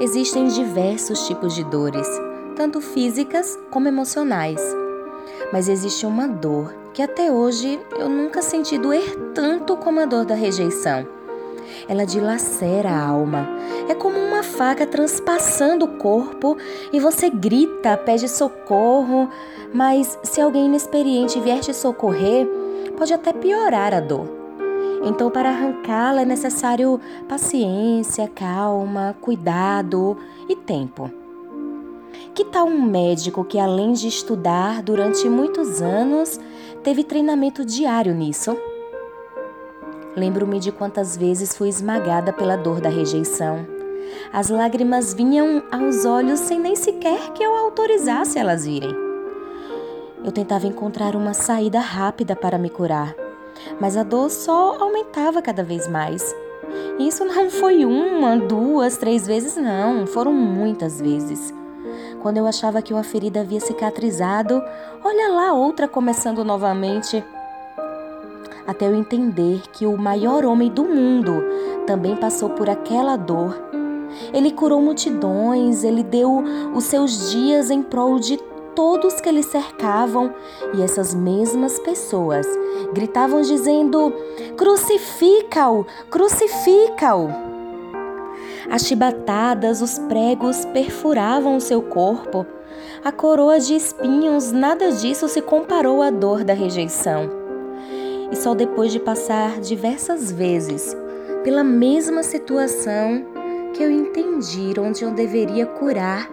Existem diversos tipos de dores, tanto físicas como emocionais. Mas existe uma dor que até hoje eu nunca senti doer tanto como a dor da rejeição. Ela dilacera a alma. É como uma faca transpassando o corpo e você grita, pede socorro, mas se alguém inexperiente vier te socorrer, pode até piorar a dor. Então, para arrancá-la é necessário paciência, calma, cuidado e tempo. Que tal um médico que, além de estudar durante muitos anos, teve treinamento diário nisso? Lembro-me de quantas vezes fui esmagada pela dor da rejeição. As lágrimas vinham aos olhos sem nem sequer que eu autorizasse elas virem. Eu tentava encontrar uma saída rápida para me curar, mas a dor só aumentava cada vez mais. Isso não foi uma, duas, três vezes, não, foram muitas vezes. Quando eu achava que uma ferida havia cicatrizado, olha lá outra começando novamente até eu entender que o maior homem do mundo também passou por aquela dor. Ele curou multidões, ele deu os seus dias em prol de todos que lhe cercavam, e essas mesmas pessoas gritavam dizendo: Crucifica-o! Crucifica-o! As chibatadas, os pregos perfuravam seu corpo. A coroa de espinhos, nada disso se comparou à dor da rejeição e só depois de passar diversas vezes pela mesma situação que eu entendi onde eu deveria curar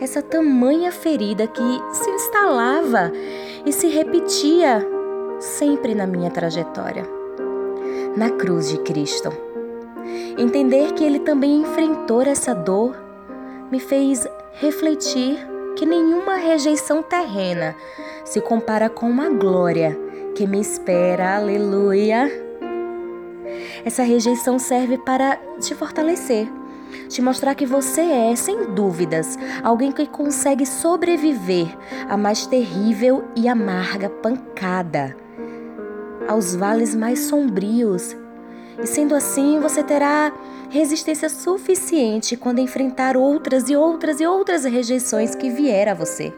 essa tamanha ferida que se instalava e se repetia sempre na minha trajetória. Na cruz de Cristo. Entender que Ele também enfrentou essa dor me fez refletir que nenhuma rejeição terrena se compara com uma glória que me espera. Aleluia! Essa rejeição serve para te fortalecer, te mostrar que você é, sem dúvidas, alguém que consegue sobreviver à mais terrível e amarga pancada, aos vales mais sombrios. E sendo assim, você terá resistência suficiente quando enfrentar outras e outras e outras rejeições que vier a você.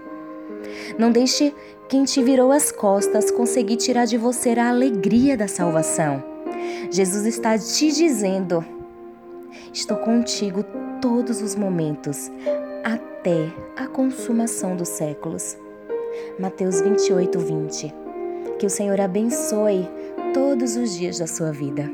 Não deixe quem te virou as costas conseguir tirar de você a alegria da salvação. Jesus está te dizendo: Estou contigo todos os momentos, até a consumação dos séculos. Mateus 28, 20. Que o Senhor abençoe todos os dias da sua vida.